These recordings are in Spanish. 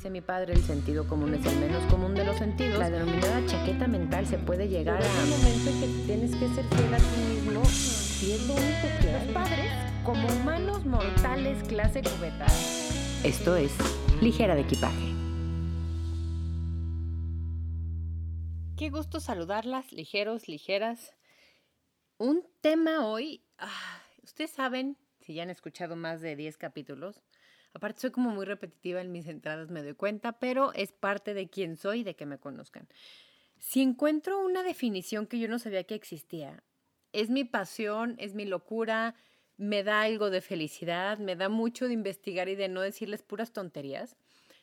Dice mi padre, el sentido común es el menos común de los sentidos. La denominada chaqueta mental se puede llegar a un momento en que tienes que ser fiel a ti mismo y es lo único que hay. Los padres, como humanos mortales clase cubeta. Esto es Ligera de Equipaje. Qué gusto saludarlas, ligeros, ligeras. Un tema hoy, ah, ustedes saben, si ya han escuchado más de 10 capítulos, aparte soy como muy repetitiva en mis entradas, me doy cuenta, pero es parte de quién soy y de que me conozcan. Si encuentro una definición que yo no sabía que existía, es mi pasión, es mi locura, me da algo de felicidad, me da mucho de investigar y de no decirles puras tonterías.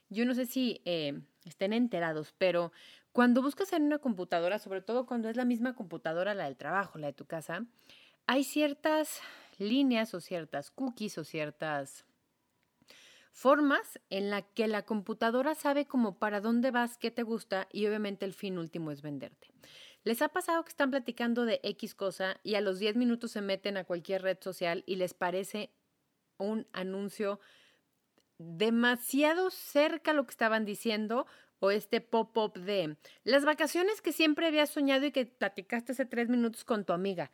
Yo no sé si eh, estén enterados, pero cuando buscas en una computadora, sobre todo cuando es la misma computadora, la del trabajo, la de tu casa, hay ciertas líneas o ciertas cookies o ciertas formas en la que la computadora sabe como para dónde vas, qué te gusta y obviamente el fin último es venderte. ¿Les ha pasado que están platicando de X cosa y a los 10 minutos se meten a cualquier red social y les parece un anuncio demasiado cerca lo que estaban diciendo o este pop-up de las vacaciones que siempre habías soñado y que platicaste hace tres minutos con tu amiga?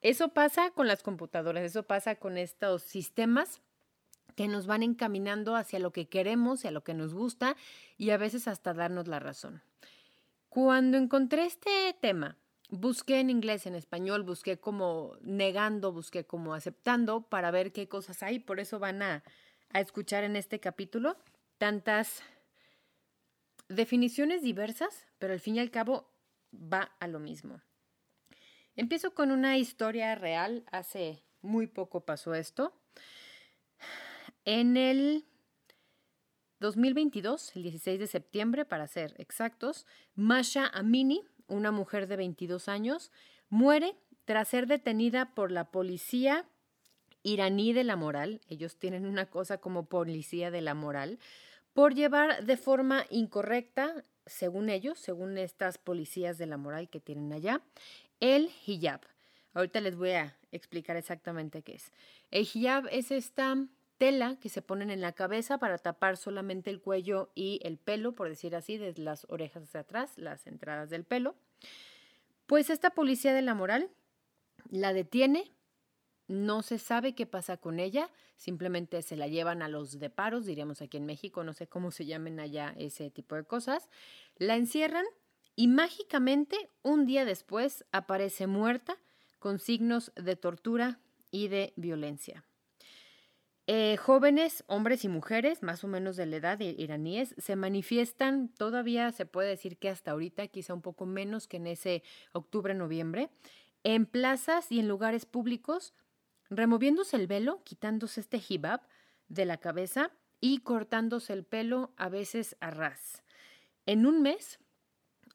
Eso pasa con las computadoras, eso pasa con estos sistemas que nos van encaminando hacia lo que queremos, hacia lo que nos gusta y a veces hasta darnos la razón. Cuando encontré este tema, busqué en inglés, en español, busqué como negando, busqué como aceptando para ver qué cosas hay. Por eso van a, a escuchar en este capítulo tantas definiciones diversas, pero al fin y al cabo va a lo mismo. Empiezo con una historia real. Hace muy poco pasó esto. En el 2022, el 16 de septiembre, para ser exactos, Masha Amini, una mujer de 22 años, muere tras ser detenida por la policía iraní de la moral, ellos tienen una cosa como policía de la moral, por llevar de forma incorrecta, según ellos, según estas policías de la moral que tienen allá, el hijab. Ahorita les voy a explicar exactamente qué es. El hijab es esta tela que se ponen en la cabeza para tapar solamente el cuello y el pelo, por decir así, desde las orejas hacia atrás, las entradas del pelo. Pues esta policía de la moral la detiene, no se sabe qué pasa con ella, simplemente se la llevan a los deparos, diríamos aquí en México, no sé cómo se llamen allá ese tipo de cosas, la encierran y mágicamente un día después aparece muerta con signos de tortura y de violencia. Eh, jóvenes, hombres y mujeres, más o menos de la edad iraníes, se manifiestan, todavía se puede decir que hasta ahorita, quizá un poco menos que en ese octubre-noviembre, en plazas y en lugares públicos, removiéndose el velo, quitándose este hijab de la cabeza y cortándose el pelo a veces a ras. En un mes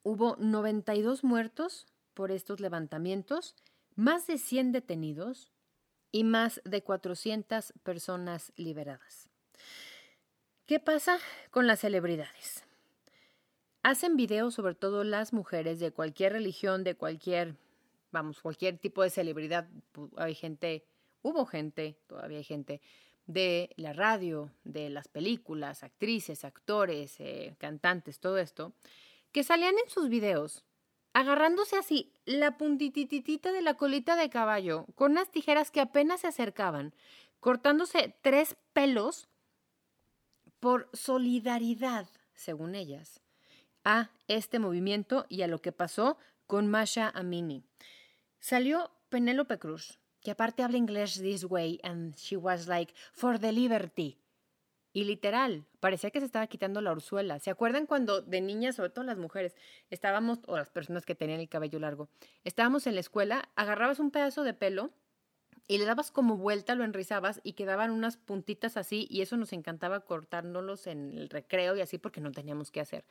hubo 92 muertos por estos levantamientos, más de 100 detenidos, y más de 400 personas liberadas. ¿Qué pasa con las celebridades? Hacen videos, sobre todo las mujeres de cualquier religión, de cualquier, vamos, cualquier tipo de celebridad. Hay gente, hubo gente, todavía hay gente de la radio, de las películas, actrices, actores, eh, cantantes, todo esto, que salían en sus videos agarrándose así la puntititita de la colita de caballo con unas tijeras que apenas se acercaban, cortándose tres pelos por solidaridad, según ellas, a este movimiento y a lo que pasó con Masha Amini. Salió Penélope Cruz, que aparte habla inglés this way, and she was like, for the liberty. Y literal, parecía que se estaba quitando la orzuela. ¿Se acuerdan cuando de niñas, sobre todo las mujeres, estábamos, o las personas que tenían el cabello largo, estábamos en la escuela, agarrabas un pedazo de pelo y le dabas como vuelta, lo enrizabas y quedaban unas puntitas así y eso nos encantaba cortándolos en el recreo y así porque no teníamos que hacer.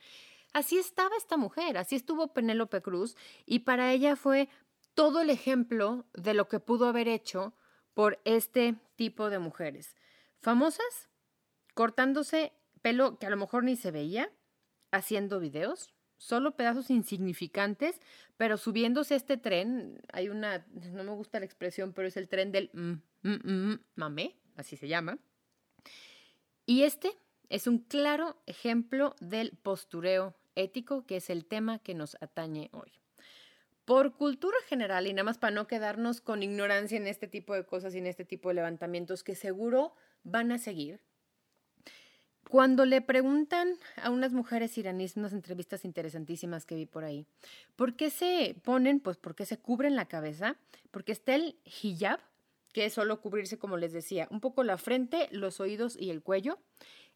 Así estaba esta mujer, así estuvo Penélope Cruz y para ella fue todo el ejemplo de lo que pudo haber hecho por este tipo de mujeres. Famosas, cortándose pelo que a lo mejor ni se veía, haciendo videos, solo pedazos insignificantes, pero subiéndose este tren, hay una, no me gusta la expresión, pero es el tren del mm, mm, mamé, así se llama. Y este es un claro ejemplo del postureo ético, que es el tema que nos atañe hoy. Por cultura general, y nada más para no quedarnos con ignorancia en este tipo de cosas y en este tipo de levantamientos que seguro van a seguir, cuando le preguntan a unas mujeres iraníes, unas entrevistas interesantísimas que vi por ahí, ¿por qué se ponen? Pues porque se cubren la cabeza, porque está el hijab, que es solo cubrirse, como les decía, un poco la frente, los oídos y el cuello.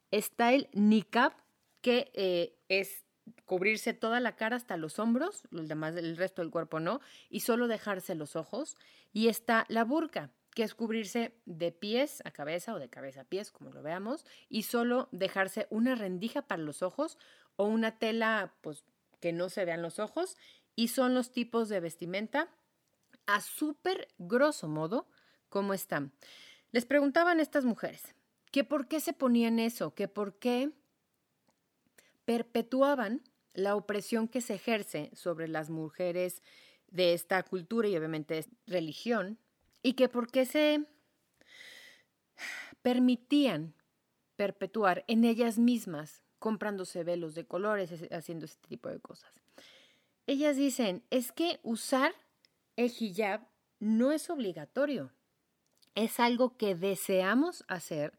Está el niqab, que eh, es cubrirse toda la cara hasta los hombros, el, demás, el resto del cuerpo no, y solo dejarse los ojos. Y está la burka, que es cubrirse de pies a cabeza o de cabeza a pies, como lo veamos, y solo dejarse una rendija para los ojos o una tela pues que no se vean los ojos y son los tipos de vestimenta a súper grosso modo como están. Les preguntaban estas mujeres que por qué se ponían eso, que por qué perpetuaban la opresión que se ejerce sobre las mujeres de esta cultura y obviamente religión y que por qué se permitían perpetuar en ellas mismas comprándose velos de colores, haciendo este tipo de cosas. Ellas dicen, es que usar el hijab no es obligatorio, es algo que deseamos hacer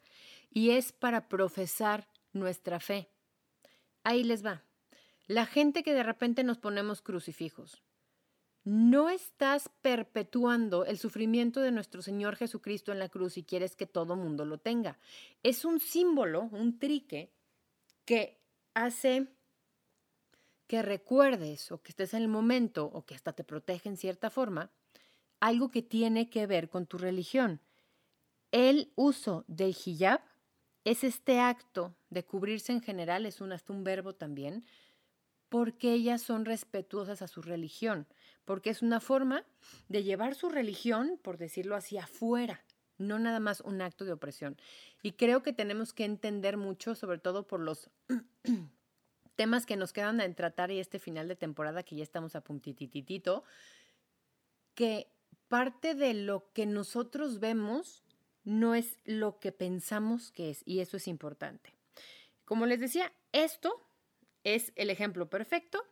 y es para profesar nuestra fe. Ahí les va. La gente que de repente nos ponemos crucifijos, no estás perpetuando el sufrimiento de nuestro Señor Jesucristo en la cruz y quieres que todo mundo lo tenga. Es un símbolo, un trique, que hace que recuerdes o que estés en el momento o que hasta te protege en cierta forma, algo que tiene que ver con tu religión. El uso del hijab es este acto de cubrirse en general, es hasta un verbo también, porque ellas son respetuosas a su religión, porque es una forma de llevar su religión, por decirlo así, afuera, no nada más un acto de opresión. Y creo que tenemos que entender mucho, sobre todo por los temas que nos quedan en tratar y este final de temporada que ya estamos a puntititito, que parte de lo que nosotros vemos no es lo que pensamos que es, y eso es importante. Como les decía, esto es el ejemplo perfecto,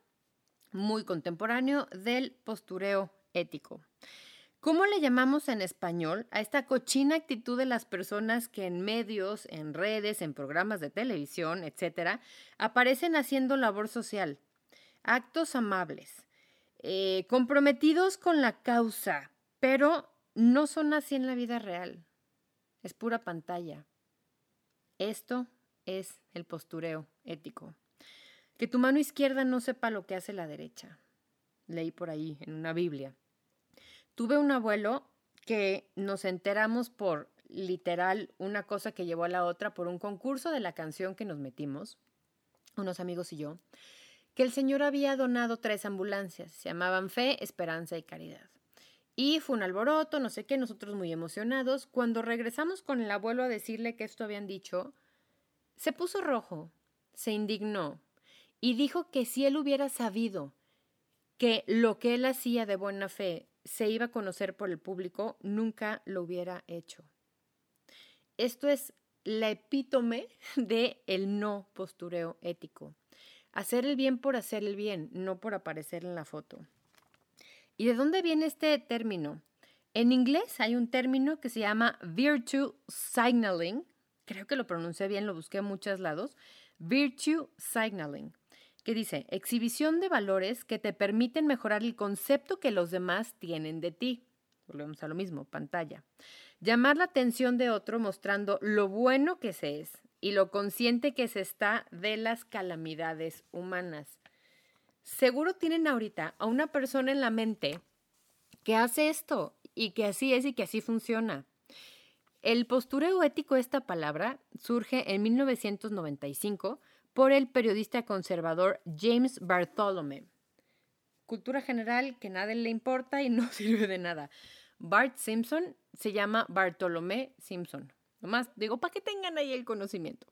muy contemporáneo, del postureo ético. ¿Cómo le llamamos en español a esta cochina actitud de las personas que en medios, en redes, en programas de televisión, etcétera, aparecen haciendo labor social? Actos amables, eh, comprometidos con la causa, pero no son así en la vida real. Es pura pantalla. Esto es el postureo ético. Que tu mano izquierda no sepa lo que hace la derecha. Leí por ahí en una Biblia. Tuve un abuelo que nos enteramos por literal una cosa que llevó a la otra por un concurso de la canción que nos metimos, unos amigos y yo, que el Señor había donado tres ambulancias, se llamaban Fe, Esperanza y Caridad. Y fue un alboroto, no sé qué, nosotros muy emocionados. Cuando regresamos con el abuelo a decirle que esto habían dicho, se puso rojo, se indignó, y dijo que si él hubiera sabido que lo que él hacía de buena fe se iba a conocer por el público, nunca lo hubiera hecho. Esto es la epítome de el no postureo ético. Hacer el bien por hacer el bien, no por aparecer en la foto. ¿Y de dónde viene este término? En inglés hay un término que se llama virtue signaling, creo que lo pronuncié bien, lo busqué en muchos lados, Virtue Signaling, que dice, exhibición de valores que te permiten mejorar el concepto que los demás tienen de ti. Volvemos a lo mismo, pantalla. Llamar la atención de otro mostrando lo bueno que se es y lo consciente que se está de las calamidades humanas. Seguro tienen ahorita a una persona en la mente que hace esto y que así es y que así funciona. El postureo ético, esta palabra, surge en 1995 por el periodista conservador James Bartholomew. Cultura general que nadie le importa y no sirve de nada. Bart Simpson se llama Bartolomé Simpson. Nomás digo, para que tengan ahí el conocimiento.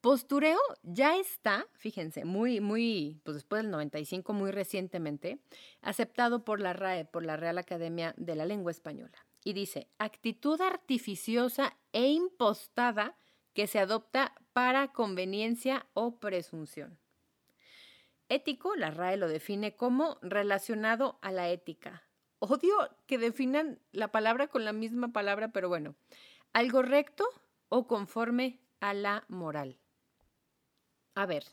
Postureo ya está, fíjense, muy, muy, pues después del 95, muy recientemente, aceptado por la RAE, por la Real Academia de la Lengua Española. Y dice, actitud artificiosa e impostada que se adopta para conveniencia o presunción. Ético, la RAE lo define como relacionado a la ética. Odio que definan la palabra con la misma palabra, pero bueno, algo recto o conforme a la moral. A ver,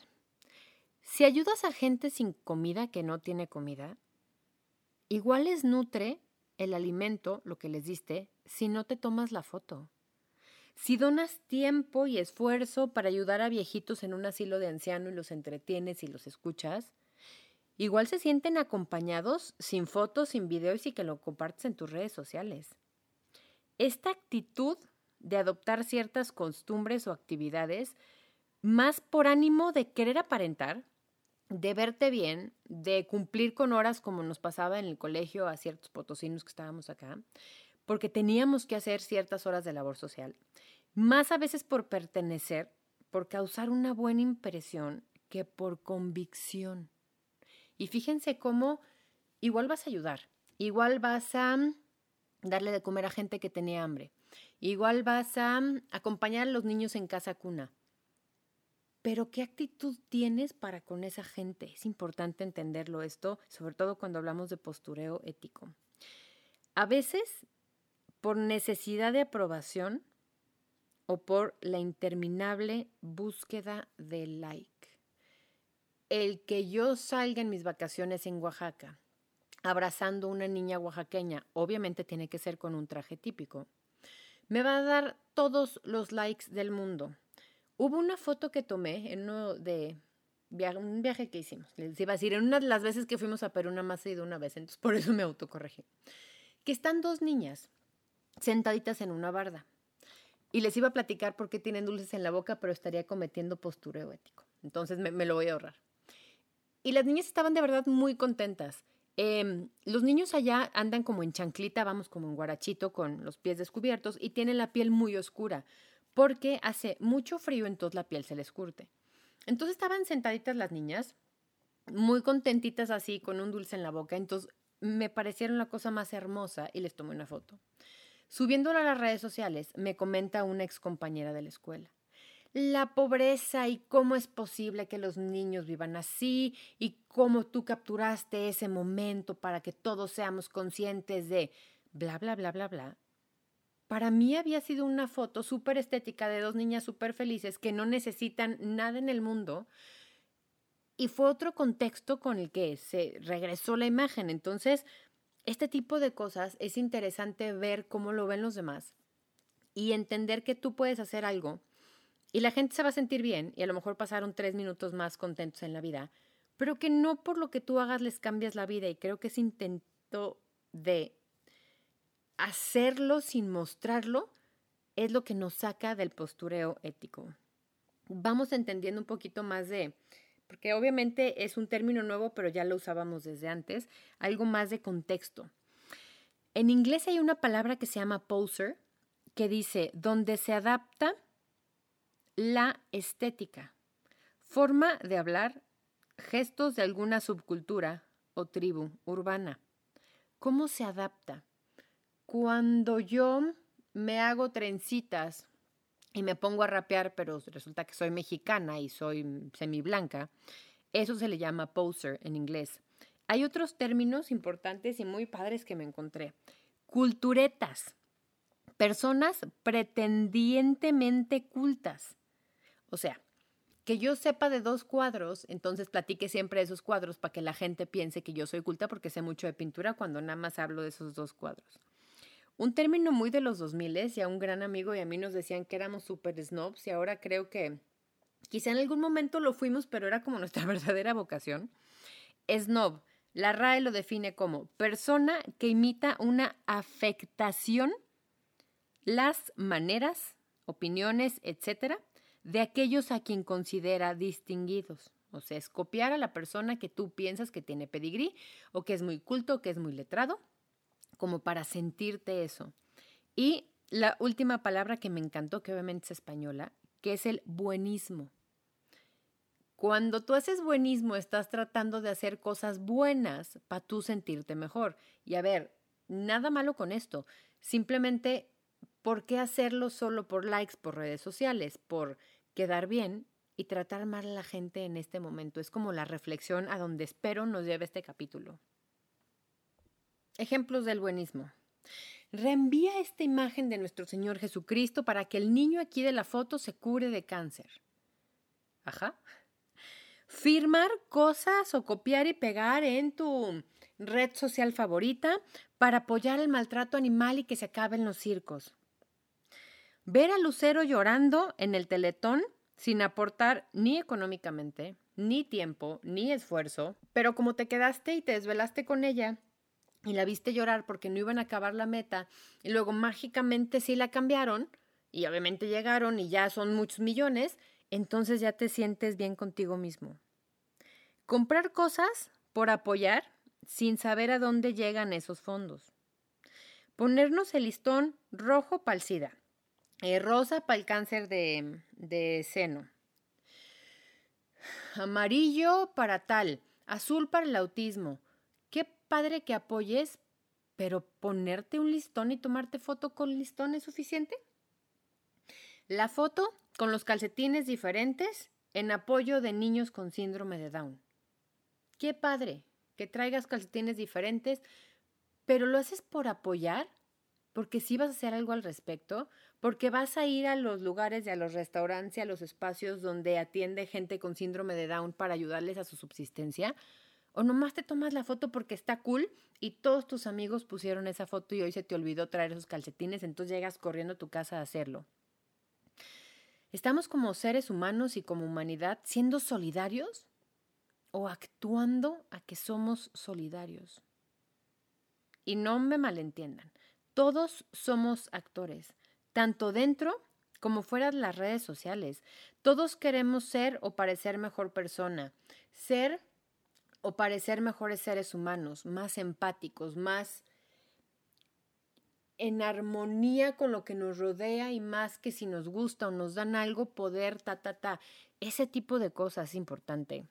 si ayudas a gente sin comida que no tiene comida, igual les nutre el alimento, lo que les diste, si no te tomas la foto. Si donas tiempo y esfuerzo para ayudar a viejitos en un asilo de ancianos y los entretienes y los escuchas, igual se sienten acompañados sin fotos, sin videos y que lo compartes en tus redes sociales. Esta actitud de adoptar ciertas costumbres o actividades más por ánimo de querer aparentar, de verte bien, de cumplir con horas como nos pasaba en el colegio a ciertos potosinos que estábamos acá, porque teníamos que hacer ciertas horas de labor social, más a veces por pertenecer, por causar una buena impresión que por convicción. Y fíjense cómo igual vas a ayudar, igual vas a darle de comer a gente que tenía hambre, igual vas a acompañar a los niños en casa cuna, pero ¿qué actitud tienes para con esa gente? Es importante entenderlo esto, sobre todo cuando hablamos de postureo ético. A veces, por necesidad de aprobación o por la interminable búsqueda de like. El que yo salga en mis vacaciones en Oaxaca abrazando a una niña oaxaqueña, obviamente tiene que ser con un traje típico, me va a dar todos los likes del mundo Hubo una foto que tomé en uno de un viaje que hicimos. Les iba a decir, en una de las veces que fuimos a Perú, una más de una vez, entonces por eso me autocorregí. Que están dos niñas sentaditas en una barda. Y les iba a platicar por qué tienen dulces en la boca, pero estaría cometiendo postureo ético. Entonces me, lo voy a ahorrar. Y las niñas estaban de verdad muy contentas. Em, los niños allá andan como en chanclita, vamos como en guarachito con los pies descubiertos y tienen la piel muy oscura porque hace mucho frío, entonces la piel se les curte. Entonces estaban sentaditas las niñas, muy contentitas así, con un dulce en la boca, entonces me parecieron la cosa más hermosa y les tomé una foto. Subiéndola a las redes sociales, me comenta una ex compañera de la escuela. La pobreza y cómo es posible que los niños vivan así y cómo tú capturaste ese momento para que todos seamos conscientes de bla, bla, bla, bla, bla para mí había sido una foto súper estética de dos niñas súper felices que no necesitan nada en el mundo. Y fue otro contexto con el que se regresó la imagen. Entonces, este tipo de cosas es interesante ver cómo lo ven los demás y entender que tú puedes hacer algo y la gente se va a sentir bien y a lo mejor pasaron tres minutos más contentos en la vida, pero que no por lo que tú hagas les cambias la vida y creo que ese intento de hacerlo sin mostrarlo es lo que nos saca del postureo ético. Vamos entendiendo un poquito más de, porque obviamente es un término nuevo, pero ya lo usábamos desde antes, algo más de contexto. En inglés hay una palabra que se llama poser, que dice, donde se adapta la estética, forma de hablar, gestos de alguna subcultura o tribu urbana. ¿Cómo se adapta? Cuando yo me hago trencitas y me pongo a rapear, pero resulta que soy mexicana y soy semiblanca, eso se le llama poser en inglés. Hay otros términos importantes y muy padres que me encontré. Culturetas. Personas pretendientemente cultas. O sea, que yo sepa de dos cuadros, entonces platique siempre de esos cuadros para que la gente piense que yo soy culta porque sé mucho de pintura cuando nada más hablo de esos dos cuadros. Un término muy de los 2000 y a un gran amigo y a mí nos decían que éramos super snobs y ahora creo que quizá en algún momento lo fuimos, pero era como nuestra verdadera vocación. Snob, la RAE lo define como persona que imita una afectación, las maneras, opiniones, etcétera, de aquellos a quien considera distinguidos. O sea, es copiar a la persona que tú piensas que tiene pedigrí o que es muy culto o que es muy letrado, como para sentirte eso. Y la última palabra que me encantó, que obviamente es española, que es el buenismo. Cuando tú haces buenismo, estás tratando de hacer cosas buenas para tú sentirte mejor. Y a ver, nada malo con esto. Simplemente, ¿por qué hacerlo solo por likes, por redes sociales? Por quedar bien y tratar mal a la gente en este momento. Es como la reflexión a donde espero nos lleve este capítulo. Ejemplos del buenismo. Reenvía esta imagen de nuestro Señor Jesucristo para que el niño aquí de la foto se cure de cáncer. Ajá. Firmar cosas o copiar y pegar en tu red social favorita para apoyar el maltrato animal y que se acaben los circos. Ver a Lucero llorando en el teletón sin aportar ni económicamente, ni tiempo, ni esfuerzo, pero como te quedaste y te desvelaste con ella y la viste llorar porque no iban a acabar la meta y luego mágicamente sí la cambiaron y obviamente llegaron y ya son muchos millones, entonces ya te sientes bien contigo mismo. Comprar cosas por apoyar sin saber a dónde llegan esos fondos. Ponernos el listón rojo para el SIDA eh, rosa para el cáncer de, de seno. Amarillo para tal. Azul para el autismo. Padre que apoyes, pero ponerte un listón y tomarte foto con listón es suficiente. La foto con los calcetines diferentes en apoyo de niños con síndrome de Down. Qué padre que traigas calcetines diferentes, pero lo haces por apoyar, porque si vas a hacer algo al respecto, porque vas a ir a los lugares a los restaurantes y a los espacios donde atiende gente con síndrome de Down para ayudarles a su subsistencia, o nomás te tomas la foto porque está cool y todos tus amigos pusieron esa foto y hoy se te olvidó traer esos calcetines, entonces llegas corriendo a tu casa a hacerlo. ¿Estamos como seres humanos y como humanidad siendo solidarios o actuando a que somos solidarios? Y no me malentiendan, todos somos actores tanto dentro como fuera de las redes sociales. Todos queremos ser o parecer mejor persona, ser o parecer mejores seres humanos, más empáticos, más en armonía con lo que nos rodea y más que si nos gusta o nos dan algo, poder, ta, ta, ta. Ese tipo de cosas es importante.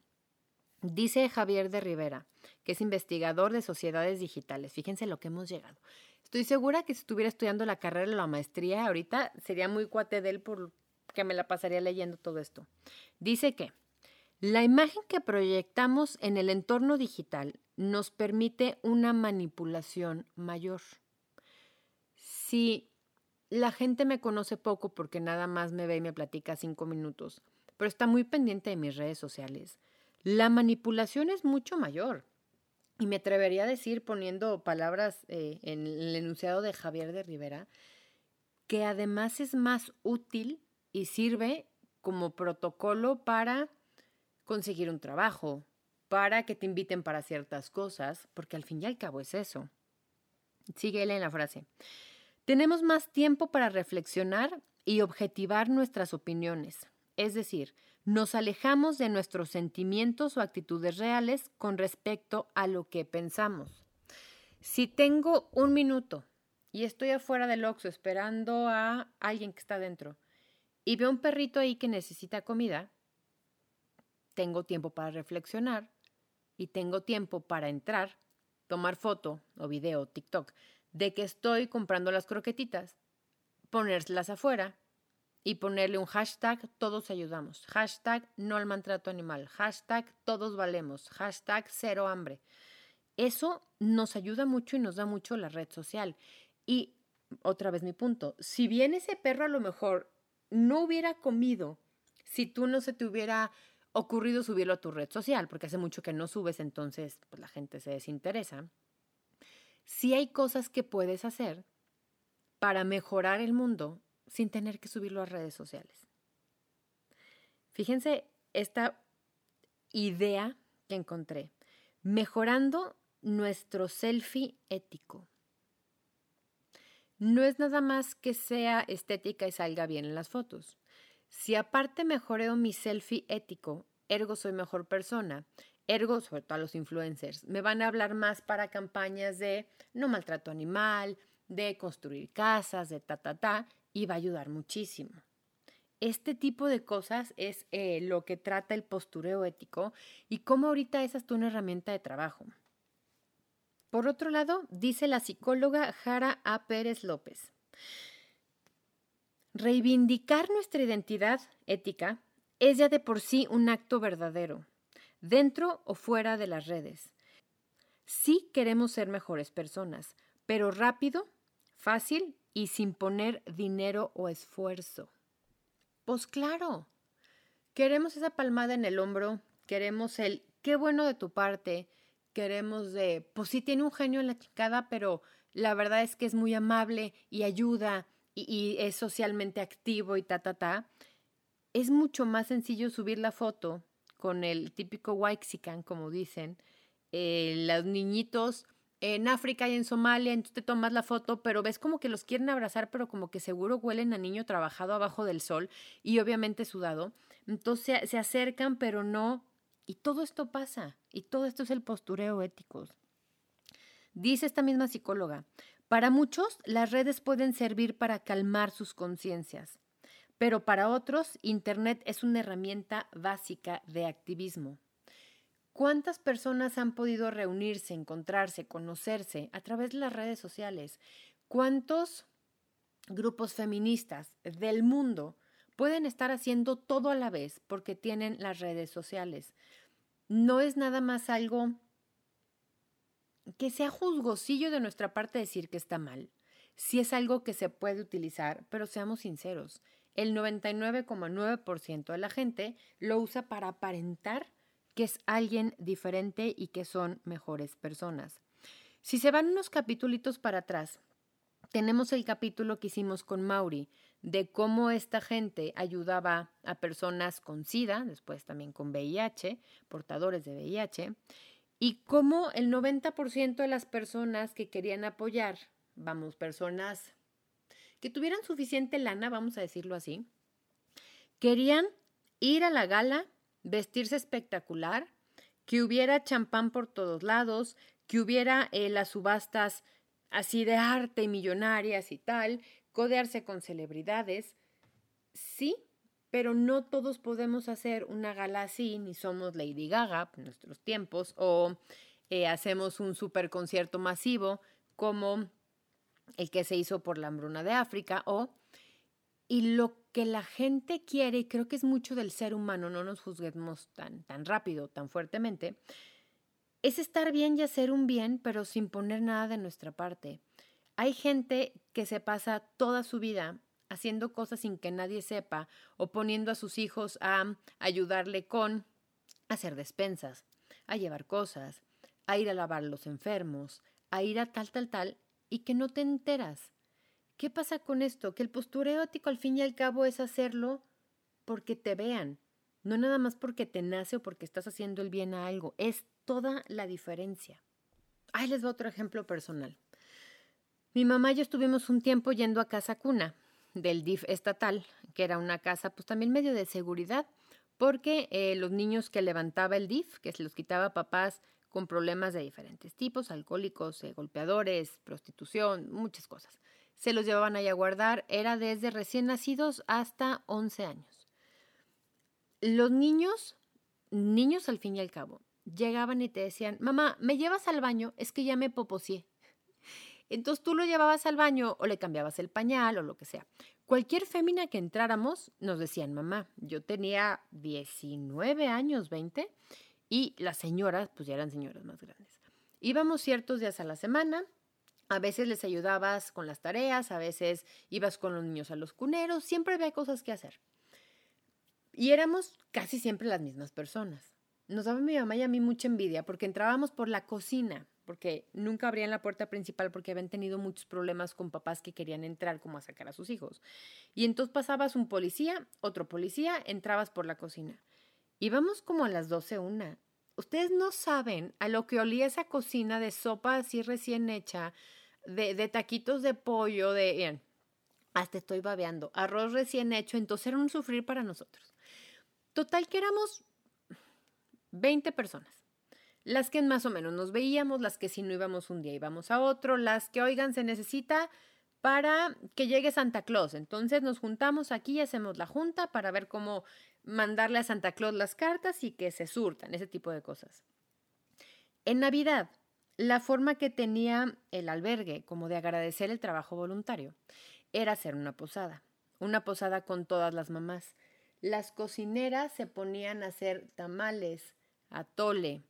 Dice Javier de Rivera, que es investigador de sociedades digitales. Fíjense lo que hemos llegado. Estoy segura que si estuviera estudiando la carrera o la maestría ahorita sería muy cuate de él porque me la pasaría leyendo todo esto. Dice que la imagen que proyectamos en el entorno digital nos permite una manipulación mayor. Si la gente me conoce poco porque nada más me ve y me platica cinco minutos, pero está muy pendiente de mis redes sociales, la manipulación es mucho mayor. Y me atrevería a decir, poniendo palabras eh, en el enunciado de Javier de Rivera, que además es más útil y sirve como protocolo para conseguir un trabajo, para que te inviten para ciertas cosas, porque al fin y al cabo es eso. Sigue él en la frase. Tenemos más tiempo para reflexionar y objetivar nuestras opiniones, es decir, nos alejamos de nuestros sentimientos o actitudes reales con respecto a lo que pensamos. Si tengo un minuto y estoy afuera del Oxxo esperando a alguien que está dentro y veo un perrito ahí que necesita comida, tengo tiempo para reflexionar y tengo tiempo para entrar, tomar foto o video, TikTok, de que estoy comprando las croquetitas, ponérselas afuera y ponerle un hashtag todos ayudamos, hashtag no al maltrato animal, hashtag todos valemos, hashtag cero hambre. Eso nos ayuda mucho y nos da mucho la red social. Y otra vez mi punto, si bien ese perro a lo mejor no hubiera comido si tú no se te hubiera ocurrido subirlo a tu red social, porque hace mucho que no subes, entonces pues, la gente se desinteresa. Si hay cosas que puedes hacer para mejorar el mundo sin tener que subirlo a redes sociales. Fíjense esta idea que encontré, mejorando nuestro selfie ético. No es nada más que sea estética y salga bien en las fotos. Si aparte mejoreo mi selfie ético, ergo soy mejor persona, ergo, sobre todo a los influencers, me van a hablar más para campañas de no maltrato animal, de construir casas, de ta, ta, ta, y va a ayudar muchísimo. Este tipo de cosas es eh, lo que trata el postureo ético y cómo ahorita esa es una herramienta de trabajo. Por otro lado, dice la psicóloga Jara A. Pérez López, reivindicar nuestra identidad ética es ya de por sí un acto verdadero, dentro o fuera de las redes. Sí queremos ser mejores personas, pero rápido, fácil y sin poner dinero o esfuerzo. Pues claro, queremos esa palmada en el hombro, queremos el qué bueno de tu parte, queremos de, pues sí tiene un genio en la chicada, pero la verdad es que es muy amable y ayuda y, es socialmente activo y ta, ta, ta. Es mucho más sencillo subir la foto con el típico Waxican, como dicen, eh, los niñitos en África y en Somalia, entonces te tomas la foto, pero ves como que los quieren abrazar, pero como que seguro huelen a niño trabajado abajo del sol y obviamente sudado. Entonces se, acercan, pero no. Y todo esto pasa, y todo esto es el postureo ético. Dice esta misma psicóloga, para muchos las redes pueden servir para calmar sus conciencias, pero para otros Internet es una herramienta básica de activismo. ¿Cuántas personas han podido reunirse, encontrarse, conocerse a través de las redes sociales? ¿Cuántos grupos feministas del mundo pueden estar haciendo todo a la vez porque tienen las redes sociales? No es nada más algo que sea juzgosillo de nuestra parte decir que está mal. Si es algo que se puede utilizar, pero seamos sinceros, el 99,9% de la gente lo usa para aparentar que es alguien diferente y que son mejores personas. Si se van unos capítulos para atrás, tenemos el capítulo que hicimos con Mauri de cómo esta gente ayudaba a personas con SIDA, después también con VIH, portadores de VIH, y cómo el 90% de las personas que querían apoyar, vamos, personas que tuvieran suficiente lana, vamos a decirlo así, querían ir a la gala vestirse espectacular, que hubiera champán por todos lados, que hubiera eh, las subastas así de arte millonarias y tal, codearse con celebridades. Sí, pero no todos podemos hacer una gala así, ni somos Lady Gaga en nuestros tiempos, o eh, hacemos un super concierto masivo como el que se hizo por la hambruna de África, o y lo que la gente quiere, y creo que es mucho del ser humano, no nos juzguemos tan, tan rápido, tan fuertemente, es estar bien y hacer un bien, pero sin poner nada de nuestra parte. Hay gente que se pasa toda su vida haciendo cosas sin que nadie sepa o poniendo a sus hijos a ayudarle con hacer despensas, a llevar cosas, a ir a lavar a los enfermos, a ir a tal, tal, tal, y que no te enteras. ¿Qué pasa con esto? Que el postureo ético al fin y al cabo es hacerlo porque te vean, no nada más porque te nace o porque estás haciendo el bien a algo, es toda la diferencia. Ahí les doy otro ejemplo personal. Mi mamá y yo estuvimos un tiempo yendo a casa cuna del DIF estatal, que era una casa pues también medio de seguridad, porque eh, los niños que levantaba el DIF, que se los quitaba papás con problemas de diferentes tipos, alcohólicos, eh, golpeadores, prostitución, muchas cosas se los llevaban ahí a guardar, era desde recién nacidos hasta 11 años. Los niños, niños al fin y al cabo, llegaban y te decían, mamá, ¿me llevas al baño? Es que ya me poposié. Entonces tú lo llevabas al baño o le cambiabas el pañal o lo que sea. Cualquier fémina que entráramos nos decían, mamá, yo tenía 19 años, 20, y las señoras, pues ya eran señoras más grandes. Íbamos ciertos días a la semana, A veces les ayudabas con las tareas, a veces ibas con los niños a los cuneros, siempre había cosas que hacer. Y éramos casi siempre las mismas personas. Nos daba mi mamá y a mí mucha envidia porque entrábamos por la cocina, porque nunca abrían la puerta principal porque habían tenido muchos problemas con papás que querían entrar como a sacar a sus hijos. Y entonces pasabas un policía, otro policía, entrabas por la cocina. Íbamos como a las doce una. Ustedes no saben a lo que olía esa cocina de sopa así recién hecha, de, de taquitos de pollo, de... Bien, hasta estoy babeando. Arroz recién hecho, entonces era un sufrir para nosotros. Total que éramos 20 personas. Las que más o menos nos veíamos, las que si no íbamos un día íbamos a otro, las que, oigan, se necesita para que llegue Santa Claus. Entonces nos juntamos aquí y hacemos la junta para ver cómo mandarle a Santa Claus las cartas y que se surtan, ese tipo de cosas. En Navidad, la forma que tenía el albergue como de agradecer el trabajo voluntario era hacer una posada, una posada con todas las mamás. Las cocineras se ponían a hacer tamales, atole,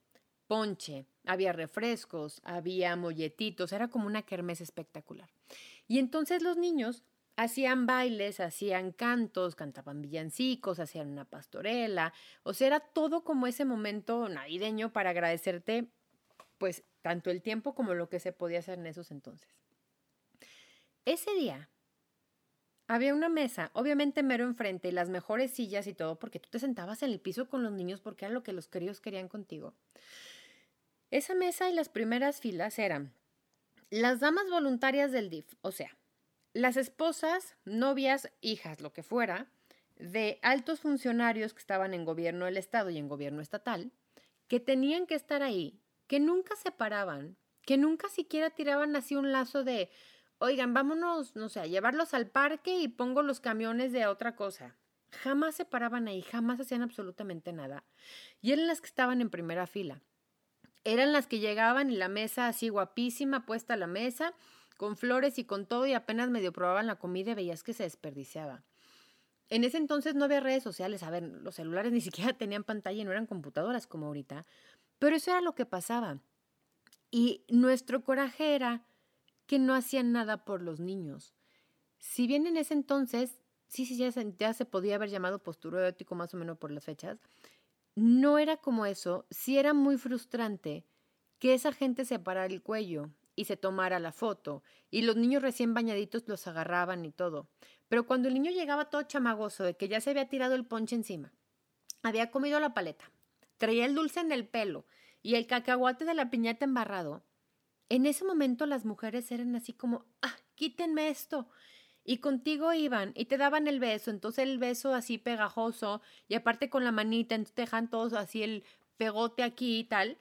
ponche, había refrescos, había molletitos, era como una kermés espectacular. Y entonces los niños hacían bailes, hacían cantos, cantaban villancicos, hacían una pastorela, o sea, era todo como ese momento navideño para agradecerte, pues, tanto el tiempo como lo que se podía hacer en esos entonces. Ese día había una mesa, obviamente mero enfrente, y las mejores sillas y todo, porque tú te sentabas en el piso con los niños porque era lo que los queridos querían contigo. Esa mesa y las primeras filas eran las damas voluntarias del DIF, o sea, las esposas, novias, hijas, lo que fuera, de altos funcionarios que estaban en gobierno del Estado y en gobierno estatal, que tenían que estar ahí, que nunca se paraban, que nunca siquiera tiraban así un lazo de, oigan, vámonos, no sé, llevarlos al parque y pongo los camiones de otra cosa. Jamás se paraban ahí, jamás hacían absolutamente nada. Y eran las que estaban en primera fila. Eran las que llegaban y la mesa así guapísima, puesta a la mesa, con flores y con todo, y apenas medio probaban la comida y veías que se desperdiciaba. En ese entonces no había redes sociales, a ver, los celulares ni siquiera tenían pantalla y no eran computadoras como ahorita, pero eso era lo que pasaba. Y nuestro coraje era que no hacían nada por los niños. Si bien en ese entonces, sí, sí, ya se, podía haber llamado posturo ético más o menos por las fechas, no era como eso, sí era muy frustrante que esa gente se parara el cuello y se tomara la foto, y los niños recién bañaditos los agarraban y todo. Pero cuando el niño llegaba todo chamagoso de que ya se había tirado el ponche encima, había comido la paleta, traía el dulce en el pelo y el cacahuate de la piñata embarrado, en ese momento las mujeres eran así como, ah, quítenme esto. Y contigo iban y te daban el beso, entonces el beso así pegajoso y aparte con la manita, entonces te dejan todos así el pegote aquí y tal.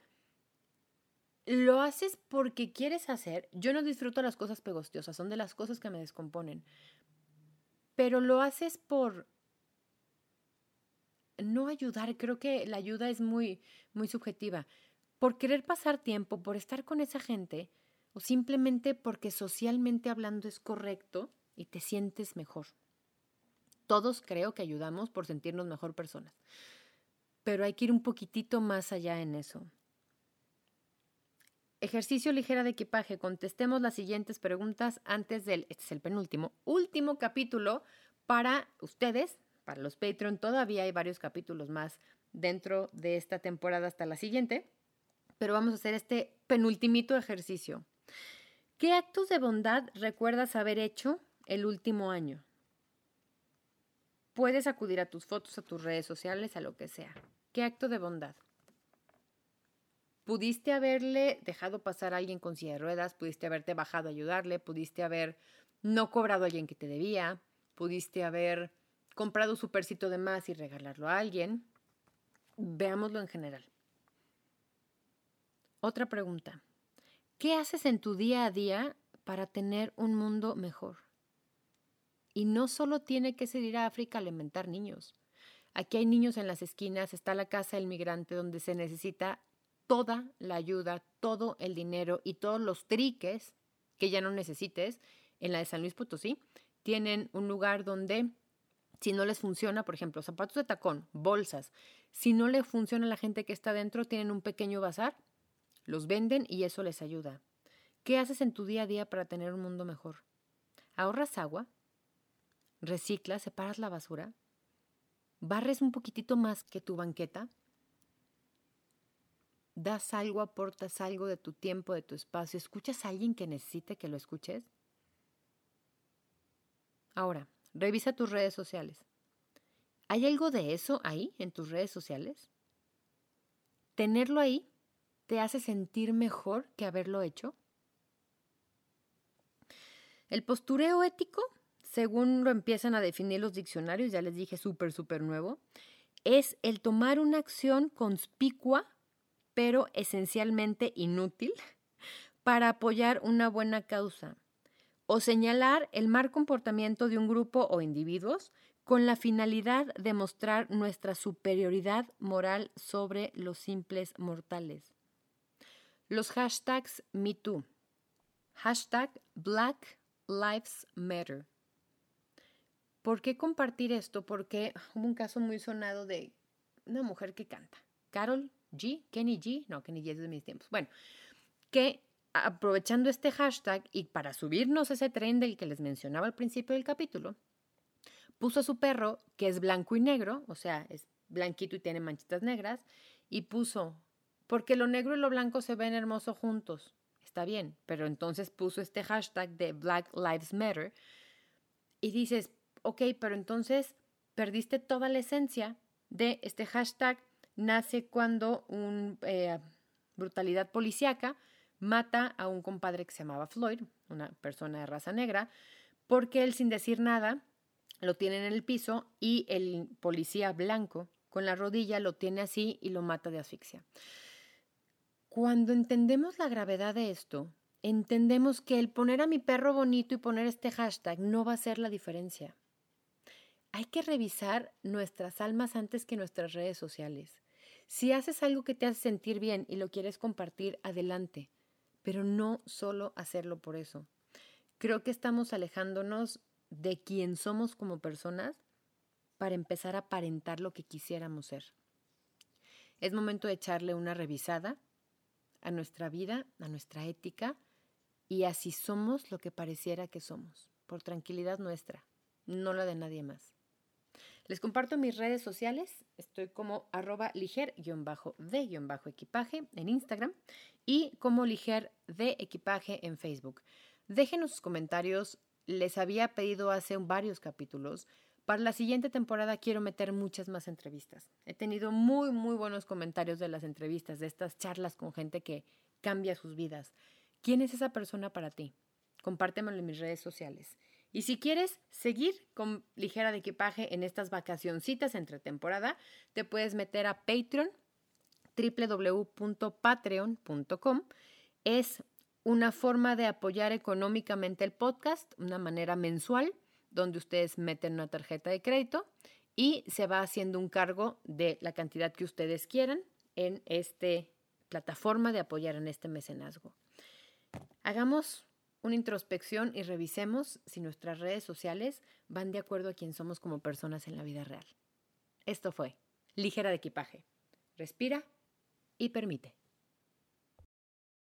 Lo haces porque quieres hacer. Yo no disfruto las cosas pegostiosas, son de las cosas que me descomponen. Pero lo haces por no ayudar. Creo que la ayuda es muy, muy subjetiva. Por querer pasar tiempo, por estar con esa gente, o simplemente porque socialmente hablando es correcto y te sientes mejor. Todos creo que ayudamos por sentirnos mejor personas, pero hay que ir un poquitito más allá en eso. Ejercicio ligera de equipaje. Contestemos las siguientes preguntas antes del, este es el penúltimo, último capítulo para ustedes, para los Patreon. Todavía hay varios capítulos más dentro de esta temporada hasta la siguiente, pero vamos a hacer este penultimito ejercicio. ¿Qué actos de bondad recuerdas haber hecho el último año. Puedes acudir a tus fotos, a tus redes sociales, a lo que sea. ¿Qué acto de bondad? Pudiste haberle dejado pasar a alguien con silla de ruedas, pudiste haberte bajado a ayudarle, pudiste haber no cobrado a alguien que te debía, pudiste haber comprado un supercito de más y regalarlo a alguien. Veámoslo en general. Otra pregunta. ¿Qué haces en tu día a día para tener un mundo mejor? Y no solo tiene que ser ir a África a alimentar niños. Aquí hay niños en las esquinas, está la casa del migrante donde se necesita toda la ayuda, todo el dinero y todos los triques que ya no necesites. En la de San Luis Potosí tienen un lugar donde si no les funciona, por ejemplo, zapatos de tacón, bolsas, si no le funciona a la gente que está dentro, tienen un pequeño bazar, los venden y eso les ayuda. ¿Qué haces en tu día a día para tener un mundo mejor? ¿Ahorras agua? ¿Reciclas? ¿Separas la basura? ¿Barres un poquitito más que tu banqueta? ¿Das algo, aportas algo de tu tiempo, de tu espacio? ¿Escuchas a alguien que necesite que lo escuches? Ahora, revisa tus redes sociales. ¿Hay algo de eso ahí en tus redes sociales? ¿Tenerlo ahí te hace sentir mejor que haberlo hecho? El postureo ético, según lo empiezan a definir los diccionarios, ya les dije súper, súper nuevo, es el tomar una acción conspicua, pero esencialmente inútil, para apoyar una buena causa, o señalar el mal comportamiento de un grupo o individuos con la finalidad de mostrar nuestra superioridad moral sobre los simples mortales. Los hashtags MeToo, hashtag Black Lives Matter. ¿Por qué compartir esto? Porque hubo un caso muy sonado de una mujer que canta, Carol G, Kenny G, no, Kenny G es de mis tiempos. Bueno, que aprovechando este hashtag y para subirnos ese tren del que les mencionaba al principio del capítulo, puso a su perro, que es blanco y negro, o sea, es blanquito y tiene manchitas negras, y puso, porque lo negro y lo blanco se ven hermosos juntos. Está bien, pero entonces puso este hashtag de Black Lives Matter y dices, ok, pero entonces perdiste toda la esencia de este hashtag. Nace cuando una eh, brutalidad policíaca mata a un compadre que se llamaba Floyd, una persona de raza negra, porque él sin decir nada lo tiene en el piso y el policía blanco con la rodilla lo tiene así y lo mata de asfixia. Cuando entendemos la gravedad de esto, entendemos que el poner a mi perro bonito y poner este hashtag no va a ser la diferencia. Hay que revisar nuestras almas antes que nuestras redes sociales. Si haces algo que te hace sentir bien y lo quieres compartir, adelante, pero no solo hacerlo por eso. Creo que estamos alejándonos de quién somos como personas para empezar a aparentar lo que quisiéramos ser. Es momento de echarle una revisada a nuestra vida, a nuestra ética, y así somos lo que pareciera que somos, por tranquilidad nuestra, no la de nadie más. Les comparto mis redes sociales, estoy como arroba liger-de-equipaje en Instagram y como liger de equipaje en Facebook. Déjenos sus comentarios, les había pedido hace varios capítulos para la siguiente temporada quiero meter muchas más entrevistas. He tenido muy, muy buenos comentarios de las entrevistas, de estas charlas con gente que cambia sus vidas. ¿Quién es esa persona para ti? Compártemelo en mis redes sociales. Y si quieres seguir con ligera de equipaje en estas vacacioncitas entre temporada, te puedes meter a Patreon, www.patreon.com. Es una forma de apoyar económicamente el podcast, una manera mensual donde ustedes meten una tarjeta de crédito y se va haciendo un cargo de la cantidad que ustedes quieran en esta plataforma de apoyar en este mecenazgo. Hagamos una introspección y revisemos si nuestras redes sociales van de acuerdo a quién somos como personas en la vida real. Esto fue Ligera de Equipaje. Respira y permite.